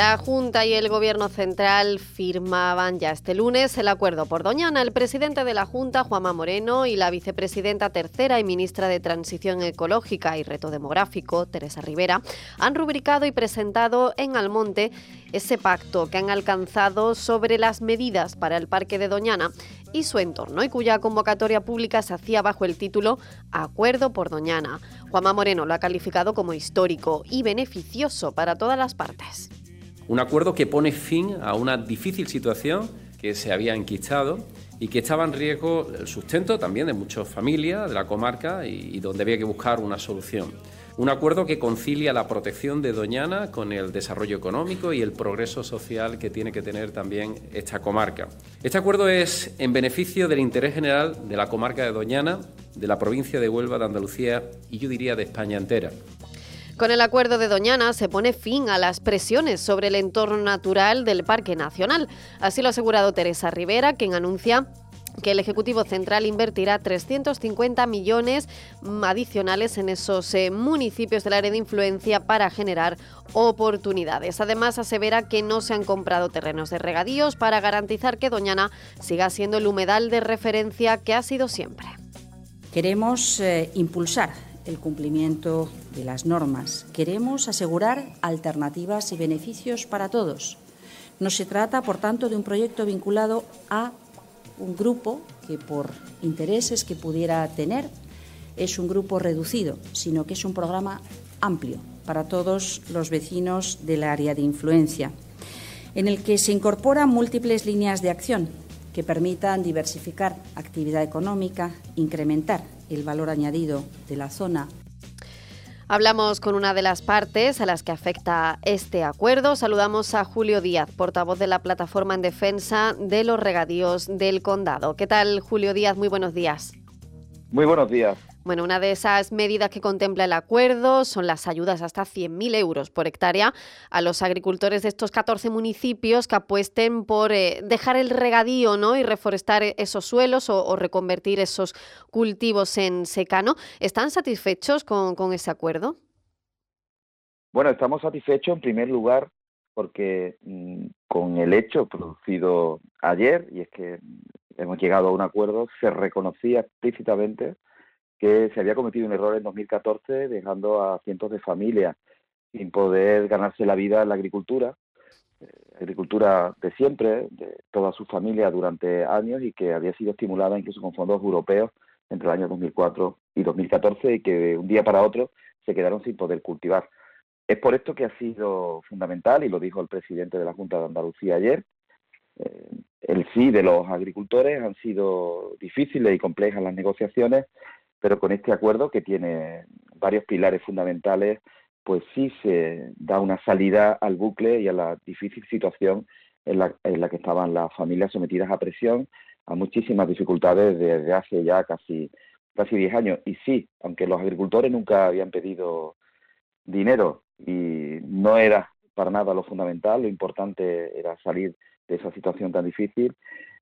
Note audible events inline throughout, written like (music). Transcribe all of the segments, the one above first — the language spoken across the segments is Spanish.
La Junta y el Gobierno Central firmaban ya este lunes el acuerdo por Doñana. El presidente de la Junta, Juanma Moreno, y la vicepresidenta tercera y ministra de Transición Ecológica y Reto Demográfico, Teresa Rivera, han rubricado y presentado en Almonte ese pacto que han alcanzado sobre las medidas para el Parque de Doñana y su entorno, y cuya convocatoria pública se hacía bajo el título Acuerdo por Doñana. Juanma Moreno lo ha calificado como histórico y beneficioso para todas las partes. Un acuerdo que pone fin a una difícil situación que se había enquistado y que estaba en riesgo el sustento también de muchas familias de la comarca y, donde había que buscar una solución. Un acuerdo que concilia la protección de Doñana con el desarrollo económico y el progreso social que tiene que tener también esta comarca. Este acuerdo es en beneficio del interés general de la comarca de Doñana, de la provincia de Huelva, de Andalucía y yo diría de España entera. Con el acuerdo de Doñana se pone fin a las presiones sobre el entorno natural del Parque Nacional. Así lo ha asegurado Teresa Rivera, quien anuncia que el Ejecutivo Central invertirá 350 millones adicionales en esos eh, municipios del área de influencia para generar oportunidades. Además, asevera que no se han comprado terrenos de regadíos para garantizar que Doñana siga siendo el humedal de referencia que ha sido siempre. Queremos eh, impulsar el cumplimiento de las normas. Queremos asegurar alternativas y beneficios para todos. No se trata, por tanto, de un proyecto vinculado a un grupo que, por intereses que pudiera tener, es un grupo reducido, sino que es un programa amplio para todos los vecinos del área de influencia, en el que se incorporan múltiples líneas de acción que permitan diversificar actividad económica, incrementar el valor añadido de la zona. Hablamos con una de las partes a las que afecta este acuerdo. Saludamos a Julio Díaz, portavoz de la Plataforma en Defensa de los Regadíos del Condado. ¿Qué tal, Julio Díaz? Muy buenos días. Muy buenos días. Bueno, una de esas medidas que contempla el acuerdo son las ayudas hasta 100.000 euros por hectárea a los agricultores de estos 14 municipios que apuesten por eh, dejar el regadío ¿no? y reforestar esos suelos o, reconvertir esos cultivos en secano. ¿Están satisfechos con, con ese acuerdo? Bueno, estamos satisfechos en primer lugar porque mm, con el hecho producido ayer, y es que hemos llegado a un acuerdo, se reconocía explícitamente que se había cometido un error en 2014 dejando a cientos de familias sin poder ganarse la vida en la agricultura, eh, agricultura de siempre, de toda su familia durante años y que había sido estimulada incluso con fondos europeos entre el año 2004 y 2014 y que de un día para otro se quedaron sin poder cultivar. Es por esto que ha sido fundamental, y lo dijo el presidente de la Junta de Andalucía ayer, eh, el sí de los agricultores han sido difíciles y complejas las negociaciones, pero con este acuerdo que tiene varios pilares fundamentales, pues sí se da una salida al bucle y a la difícil situación en la, en la que estaban las familias sometidas a presión, a muchísimas dificultades desde hace ya casi casi 10 años. Y sí, aunque los agricultores nunca habían pedido dinero y no era para nada lo fundamental, lo importante era salir de esa situación tan difícil,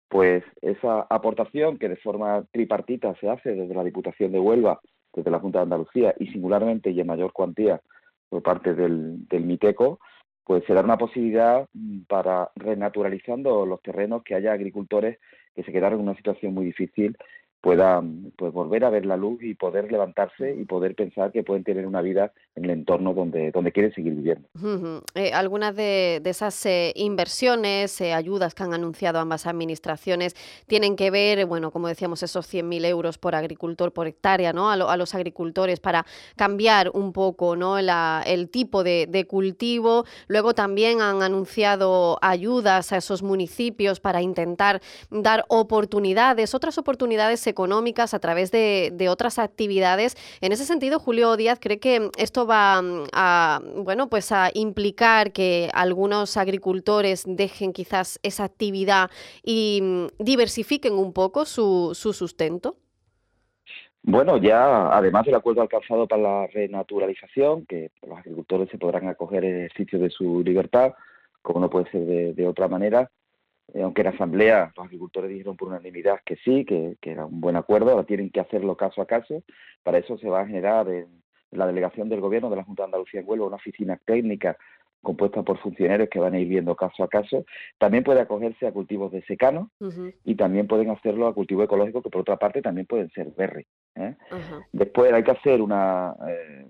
pues esa aportación que de forma tripartita se hace desde la Diputación de Huelva, desde la Junta de Andalucía y singularmente y en mayor cuantía por parte del, del MITECO, pues se da una posibilidad mm, para renaturalizando los terrenos que haya agricultores que se quedaron en una situación muy difícil puedan pues volver a ver la luz y poder levantarse y poder pensar que pueden tener una vida en el entorno donde, donde quieren seguir viviendo. Eh, algunas de, esas eh, inversiones, eh, ayudas que han anunciado ambas administraciones tienen que ver, bueno, como decíamos, esos 100.000 euros por agricultor por hectárea, ¿no? A, los agricultores para cambiar un poco, ¿no? el tipo de, de cultivo. Luego también han anunciado ayudas a esos municipios para intentar dar oportunidades, otras oportunidades económicas a través de, otras actividades. En ese sentido, Julio Díaz cree que esto va mm, a, bueno, pues a implicar que algunos agricultores dejen quizás esa actividad y mm, diversifiquen un poco su, su sustento. Bueno, ya además del acuerdo alcanzado para la renaturalización, que los agricultores se podrán acoger en el sitio de su libertad, como no puede ser de, otra manera, aunque en asamblea los agricultores dijeron por unanimidad que sí, que, era un buen acuerdo, ahora tienen que hacerlo caso a caso. Para eso se va a generar en, la delegación del Gobierno de la Junta de Andalucía en Huelva una oficina técnica compuesta por funcionarios que van a ir viendo caso a caso. También puede acogerse a cultivos de secano y también pueden hacerlo a cultivo ecológico, que por otra parte también pueden ser berry. ¿eh? Después hay que hacer una eh,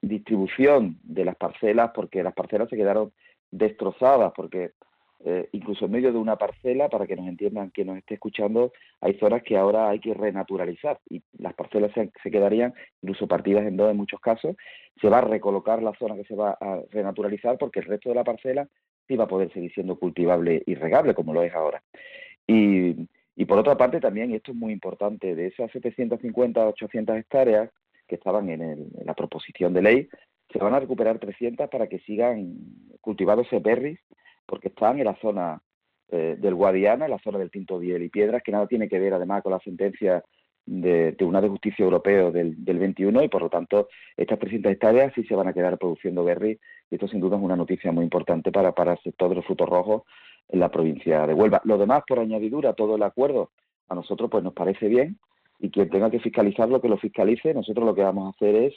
distribución de las parcelas porque las parcelas se quedaron destrozadas porque eh, incluso en medio de una parcela, para que nos entiendan quien nos esté escuchando, hay zonas que ahora hay que renaturalizar y las parcelas se, quedarían incluso partidas en dos en muchos casos. Se va a recolocar la zona que se va a renaturalizar porque el resto de la parcela sí va a poder seguir siendo cultivable y regable como lo es ahora. Y, y por otra parte también, y esto es muy importante, de esas 750 800 hectáreas que estaban en, en la proposición de ley, se van a recuperar 300 para que sigan cultivándose berries porque están en la zona eh, del Guadiana, en la zona del Tinto Diel y Piedras, que nada tiene que ver además con la sentencia de Tribunal de Justicia Europeo del, del 21 y por lo tanto estas 300 hectáreas sí se van a quedar produciendo berry y esto sin duda es una noticia muy importante para, para el sector de los frutos rojos en la provincia de Huelva. Lo demás, por añadidura, todo el acuerdo a nosotros pues nos parece bien y quien tenga que fiscalizarlo que lo fiscalice. Nosotros lo que vamos a hacer es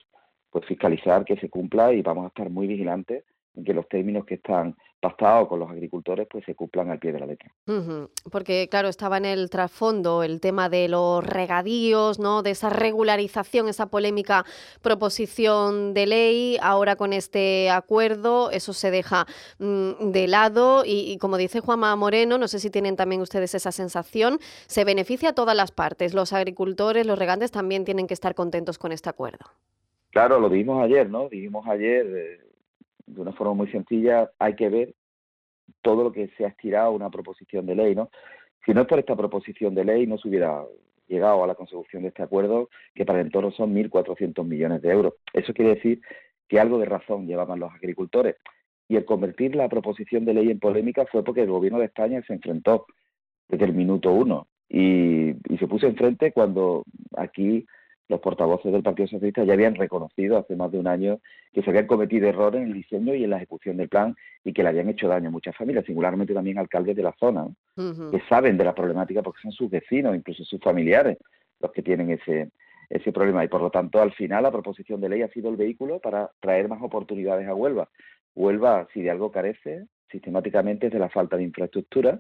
pues fiscalizar que se cumpla y vamos a estar muy vigilantes en que los términos que están pactados con los agricultores pues se cumplan al pie de la letra. Porque claro, estaba en el trasfondo el tema de los regadíos, ¿no? de esa regularización, esa polémica proposición de ley. Ahora con este acuerdo eso se deja mm, de lado y, como dice Juanma Moreno, no sé si tienen también ustedes esa sensación, se beneficia a todas las partes. Los agricultores, los regantes también tienen que estar contentos con este acuerdo. Claro, lo dijimos ayer, ¿no? Dijimos ayer, eh, de una forma muy sencilla, hay que ver todo lo que se ha estirado una proposición de ley, ¿no? Si no es por esta proposición de ley, no se hubiera llegado a la consecución de este acuerdo, que para el entorno son 1.400 millones de euros. Eso quiere decir que algo de razón llevaban los agricultores. Y el convertir la proposición de ley en polémica fue porque el gobierno de España se enfrentó desde el minuto uno y, y se puso enfrente cuando aquí los portavoces del Partido Socialista ya habían reconocido hace más de un año que se habían cometido errores en el diseño y en la ejecución del plan y que le habían hecho daño a muchas familias, singularmente también alcaldes de la zona, que saben de la problemática porque son sus vecinos, incluso sus familiares, los que tienen ese, ese problema. Y por lo tanto, al final, la proposición de ley ha sido el vehículo para traer más oportunidades a Huelva. Huelva, si de algo carece, sistemáticamente es de la falta de infraestructura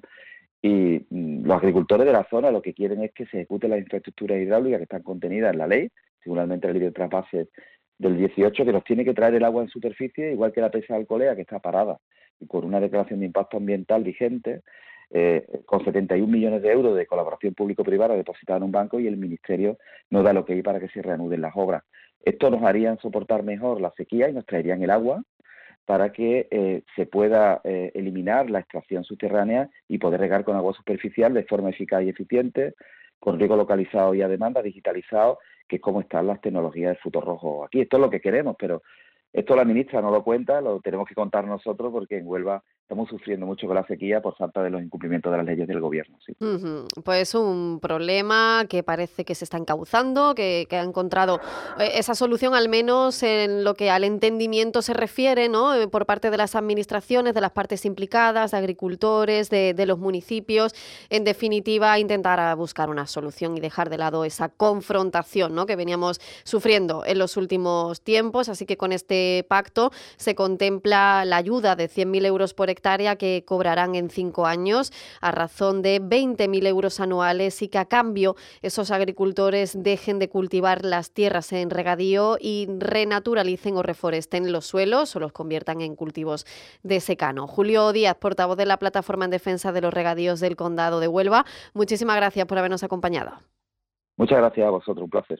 y mm, los agricultores de la zona lo que quieren es que se ejecute las infraestructuras hidráulicas que están contenidas en la ley, seguramente la ley de trasvase del 18, que nos tiene que traer el agua en superficie, igual que la presa de Alcolea, que está parada, y con una declaración de impacto ambiental vigente, eh, con 71 millones de euros de colaboración público-privada depositada en un banco y el Ministerio no da lo que hay para que se reanuden las obras. Esto nos haría soportar mejor la sequía y nos traerían el agua para que eh, se pueda eh, eliminar la extracción subterránea y poder regar con agua superficial de forma eficaz y eficiente, con riego localizado y a demanda, digitalizado, que es como están las tecnologías del futuro rojo aquí. Esto es lo que queremos, pero esto la ministra no lo cuenta, lo tenemos que contar nosotros porque en Huelva estamos sufriendo mucho con la sequía por falta de los incumplimientos de las leyes del gobierno. Sí. Pues un problema que parece que se está encauzando, que, ha encontrado eh, esa solución al menos en lo que al entendimiento se refiere, ¿no? Eh, por parte de las administraciones, de las partes implicadas, de agricultores, de, los municipios. En definitiva, intentar buscar una solución y dejar de lado esa confrontación ¿no? que veníamos sufriendo en los últimos tiempos. Así que con este pacto se contempla la ayuda de 100.000 euros por hectárea que cobrarán en cinco años a razón de 20.000 euros anuales y que a cambio esos agricultores dejen de cultivar las tierras en regadío y renaturalicen o reforesten los suelos o los conviertan en cultivos de secano. Julio Díaz, portavoz de la Plataforma en Defensa de los Regadíos del Condado de Huelva, muchísimas gracias por habernos acompañado. Muchas gracias a vosotros, un placer.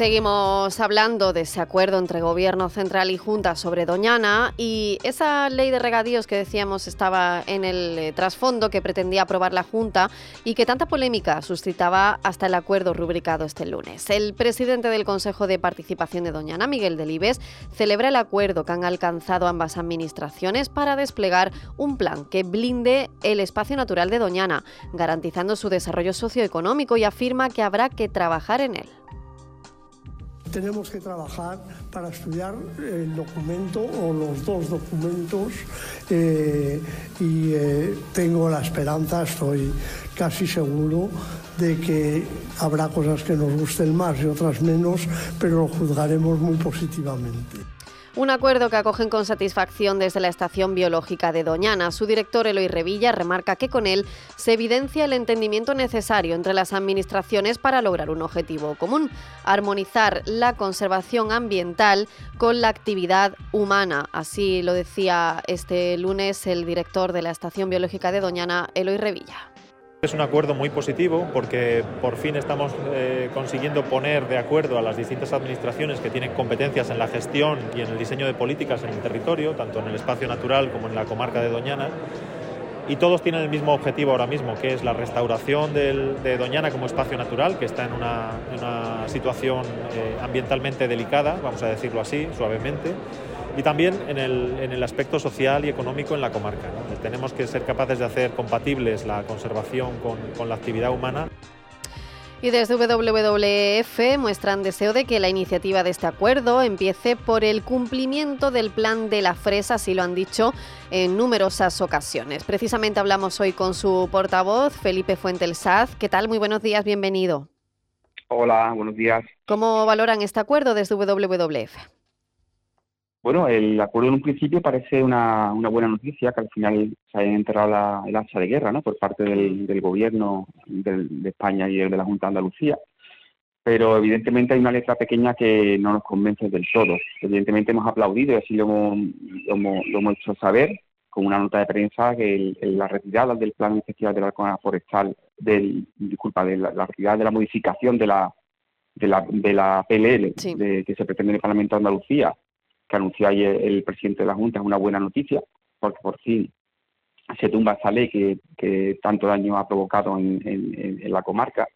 Seguimos hablando de ese acuerdo entre Gobierno Central y Junta sobre Doñana y esa ley de regadíos que decíamos estaba en el eh, trasfondo que pretendía aprobar la Junta y que tanta polémica suscitaba hasta el acuerdo rubricado este lunes. El presidente del Consejo de Participación de Doñana, Miguel Delibes, celebra el acuerdo que han alcanzado ambas administraciones para desplegar un plan que blinde el espacio natural de Doñana, garantizando su desarrollo socioeconómico y afirma que habrá que trabajar en él tenemos que trabajar para estudiar el documento o los dos documentos eh, y eh, tengo la esperanza, estoy casi seguro de que habrá cosas que nos gusten más y otras menos, pero lo juzgaremos muy positivamente. Un acuerdo que acogen con satisfacción desde la Estación Biológica de Doñana. Su director Eloy Revilla remarca que con él se evidencia el entendimiento necesario entre las administraciones para lograr un objetivo común, armonizar la conservación ambiental con la actividad humana. Así lo decía este lunes el director de la Estación Biológica de Doñana, Eloy Revilla. Es un acuerdo muy positivo porque por fin estamos eh, consiguiendo poner de acuerdo a las distintas administraciones que tienen competencias en la gestión y en el diseño de políticas en el territorio, tanto en el espacio natural como en la comarca de Doñana. Y todos tienen el mismo objetivo ahora mismo, que es la restauración de Doñana como espacio natural, que está en una, situación eh, ambientalmente delicada, vamos a decirlo así, suavemente y también en el, en el aspecto social y económico en la comarca. Tenemos que ser capaces de hacer compatibles la conservación con, con la actividad humana. Y desde WWF muestran deseo de que la iniciativa de este acuerdo empiece por el cumplimiento del plan de la fresa, así lo han dicho en numerosas ocasiones. Precisamente hablamos hoy con su portavoz, Felipe Fuente Saz. ¿Qué tal? Muy buenos días, bienvenido. Hola, buenos días. ¿Cómo valoran este acuerdo desde WWF? Bueno, el acuerdo en un principio parece una, una buena noticia, que al final se haya enterrado el hacha de guerra ¿no? por parte del, gobierno de España y el de la Junta de Andalucía, pero evidentemente hay una letra pequeña que no nos convence del todo. Evidentemente hemos aplaudido y así lo hemos, lo hemos, hecho saber con una nota de prensa que la retirada del plan iniciativa de la forestal, del, disculpa, de la, retirada de la modificación de la de la, de la PLL de, que se pretende en el Parlamento de Andalucía que anunció ayer el presidente de la Junta es una buena noticia, porque por fin se tumba esa ley que, tanto daño ha provocado en, la comarca,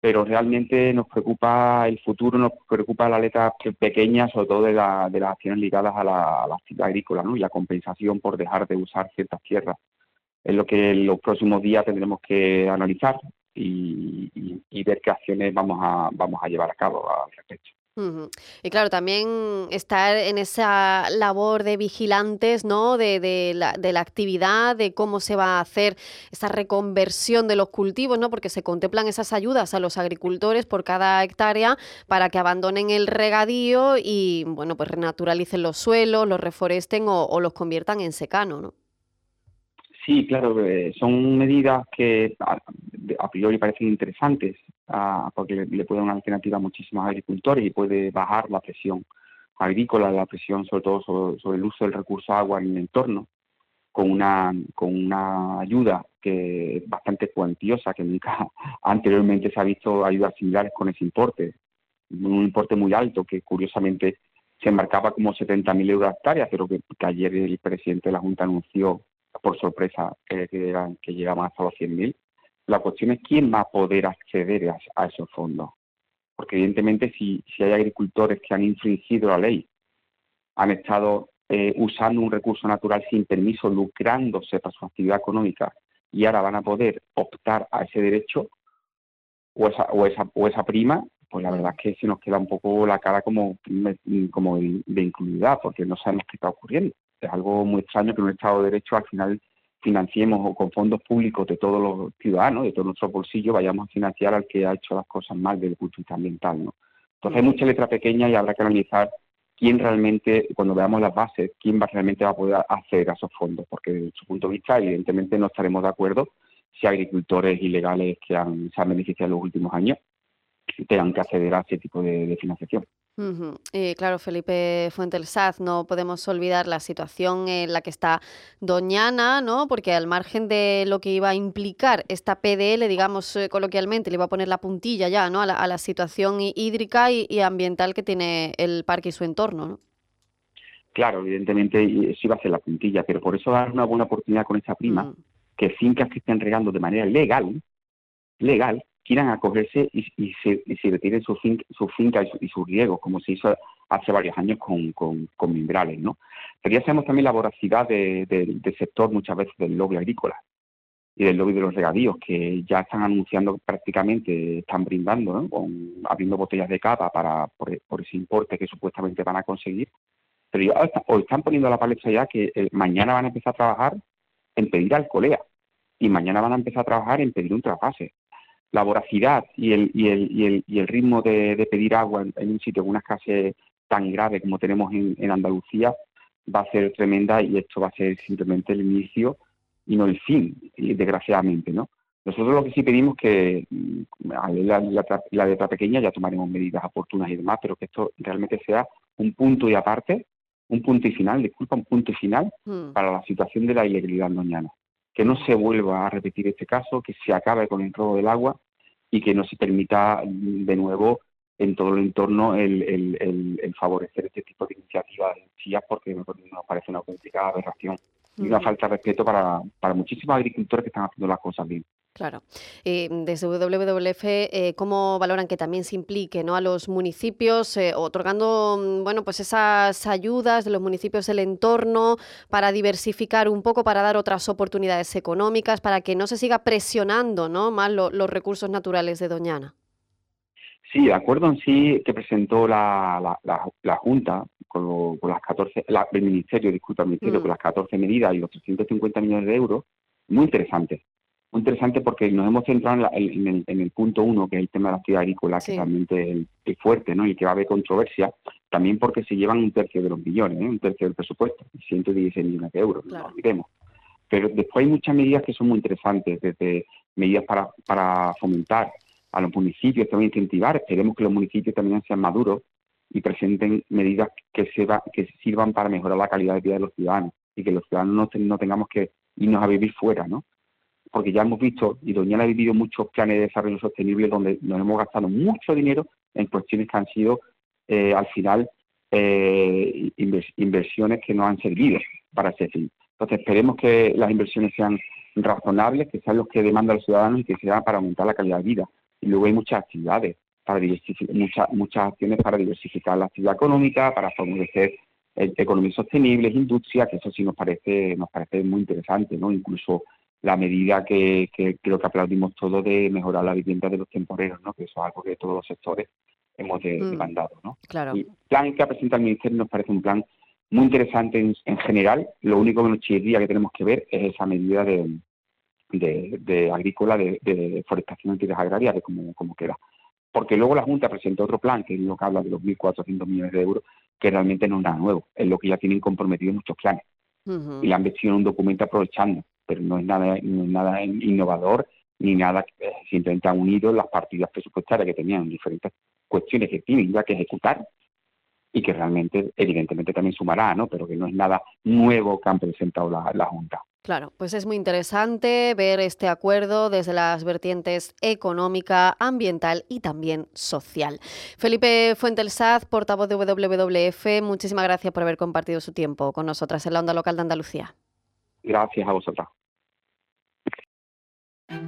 pero realmente nos preocupa el futuro, nos preocupa la letra pequeña, sobre todo de, las acciones ligadas a la, actividad agrícola ¿no? y la compensación por dejar de usar ciertas tierras. Es lo que en los próximos días tendremos que analizar y, y ver qué acciones vamos a, vamos a llevar a cabo al respecto. Y claro, también estar en esa labor de vigilantes, ¿no? De, la, de, la, actividad, de cómo se va a hacer esa reconversión de los cultivos, ¿no? Porque se contemplan esas ayudas a los agricultores por cada hectárea para que abandonen el regadío y, bueno, pues renaturalicen los suelos, los reforesten o, o los conviertan en secano, ¿no? Sí, claro, eh, son medidas que a, priori parecen interesantes porque le, puede dar una alternativa a muchísimos agricultores y puede bajar la presión agrícola, la presión sobre todo sobre, el uso del recurso agua en el entorno, con una, con una ayuda que es bastante cuantiosa, que nunca (laughs) anteriormente se ha visto ayudas similares con ese importe, un importe muy alto que curiosamente se marcaba como 70.000 euros a hectárea, pero que ayer el presidente de la Junta anunció por sorpresa que, que llegaban hasta los 100.000. La cuestión es quién va a poder acceder a, esos fondos. Porque evidentemente si, si hay agricultores que han infringido la ley, han estado eh, usando un recurso natural sin permiso, lucrándose para su actividad económica y ahora van a poder optar a ese derecho o esa, o esa, o esa prima, pues la verdad es que se nos queda un poco la cara como, como de, incluidad, porque no sabemos qué está ocurriendo es algo muy extraño que un Estado de Derecho al final financiemos o con fondos públicos de todos los ciudadanos, de todos nuestros bolsillos, vayamos a financiar al que ha hecho las cosas mal desde el punto de vista ambiental. ¿no? Entonces hay mucha letra pequeña y habrá que analizar quién realmente, cuando veamos las bases, quién va, realmente va a poder acceder a esos fondos, porque desde su punto de vista evidentemente no estaremos de acuerdo si agricultores ilegales que han, se han beneficiado en los últimos años tengan que acceder a ese tipo de financiación. Y claro, Felipe Fuentelsaz, no podemos olvidar la situación en la que está Doñana, ¿no? Porque al margen de lo que iba a implicar esta PDL, digamos eh, coloquialmente, le iba a poner la puntilla ya, ¿no? A la, situación hídrica y, ambiental que tiene el parque y su entorno, ¿no? Claro, evidentemente sí va a ser la puntilla, pero por eso dar una buena oportunidad con esta prima, mm. que fincas que estén regando de manera legal, legal, quieran acogerse y, y, se, y se retiren su, su finca y, sus riegos, como se hizo hace varios años con, Mimbrales, ¿no? Pero ya sabemos también la voracidad del sector muchas veces del lobby agrícola y del lobby de los regadíos, que ya están anunciando prácticamente, están brindando. Con, abriendo botellas de capa para, por, ese importe que supuestamente van a conseguir. Pero ya hoy están poniendo la palestra ya que eh, mañana van a empezar a trabajar en pedir alcolea y mañana van a empezar a trabajar en pedir un trapase la voracidad y el, y el, y el, y el ritmo de, pedir agua en, un sitio con una escasez tan grave como tenemos en, Andalucía va a ser tremenda y esto va a ser simplemente el inicio y no el fin, desgraciadamente, ¿no? Nosotros lo que sí pedimos que mm, la, la, letra pequeña ya tomaremos medidas oportunas y demás, pero que esto realmente sea un punto y aparte, un punto y final, disculpa, un punto y final hmm. para la situación de la ilegalidad doñana que no se vuelva a repetir este caso, que se acabe con el robo del agua y que no se permita de nuevo en todo el entorno el, el, favorecer este tipo de iniciativas porque nos parece una complicada aberración y una falta de respeto para, para muchísimos agricultores que están haciendo las cosas bien. Claro. Eh, desde WWF, eh, ¿cómo valoran que también se implique ¿no? a los municipios, eh, otorgando mm, bueno, pues esas ayudas de los municipios del entorno para diversificar un poco, para dar otras oportunidades económicas, para que no se siga presionando ¿no? más los recursos naturales de Doñana? Sí, el acuerdo en sí que presentó la, la, Junta con, las 14, el Ministerio, disculpa, el Ministerio, mm. con las 14 medidas y los 350 millones de euros, muy interesante muy interesante porque nos hemos centrado en, el, punto uno, que es el tema de la actividad agrícola, que realmente es, fuerte, ¿no? Y que va a haber controversia, también porque se llevan un tercio de los millones, ¿eh? un tercio del presupuesto, 116 millones de euros, no lo olvidemos. Pero después hay muchas medidas que son muy interesantes, desde medidas para, para fomentar a los municipios, también incentivar, esperemos que los municipios también sean maduros y presenten medidas que, se que sirvan para mejorar la calidad de vida de los ciudadanos y que los ciudadanos no, no tengamos que irnos a vivir fuera, ¿no? Porque ya hemos visto, y Doñana ha vivido muchos planes de desarrollo sostenible donde nos hemos gastado mucho dinero en cuestiones que han sido, eh, al final, eh, inversiones que no han servido para ese fin. Entonces, esperemos que las inversiones sean razonables, que sean los que demandan los ciudadanos y que sean para aumentar la calidad de vida. Y luego hay muchas actividades, para muchas, muchas acciones para diversificar la actividad económica, para favorecer economía sostenible, industria, que eso sí nos parece, nos parece muy interesante, ¿no? Incluso la medida que, creo que aplaudimos todos de mejorar la vivienda de los temporeros, ¿no? que eso es algo que todos los sectores hemos mm. demandado. ¿no? Claro. el plan que ha presentado el Ministerio nos parece un plan muy interesante en, general. Lo único que nos chirría que tenemos que ver es esa medida de, de, agrícola, de, de forestación y agrarias, de cómo, cómo queda. Porque luego la Junta presentó otro plan, que es lo que habla de los 1.400 millones de euros, que realmente no es nada nuevo, es lo que ya tienen comprometido muchos planes. Y la han vestido en un documento aprovechando pero no es nada, nada innovador ni nada, simplemente han unido las partidas presupuestarias que tenían diferentes cuestiones que tienen ya que ejecutar y que realmente, evidentemente, también sumará, ¿no? Pero que no es nada nuevo que han presentado la, la Junta. Claro, pues es muy interesante ver este acuerdo desde las vertientes económica, ambiental y también social. Felipe Fuentelsaz, portavoz de WWF, muchísimas gracias por haber compartido su tiempo con nosotras en la onda local de Andalucía. Gracias a vosotras.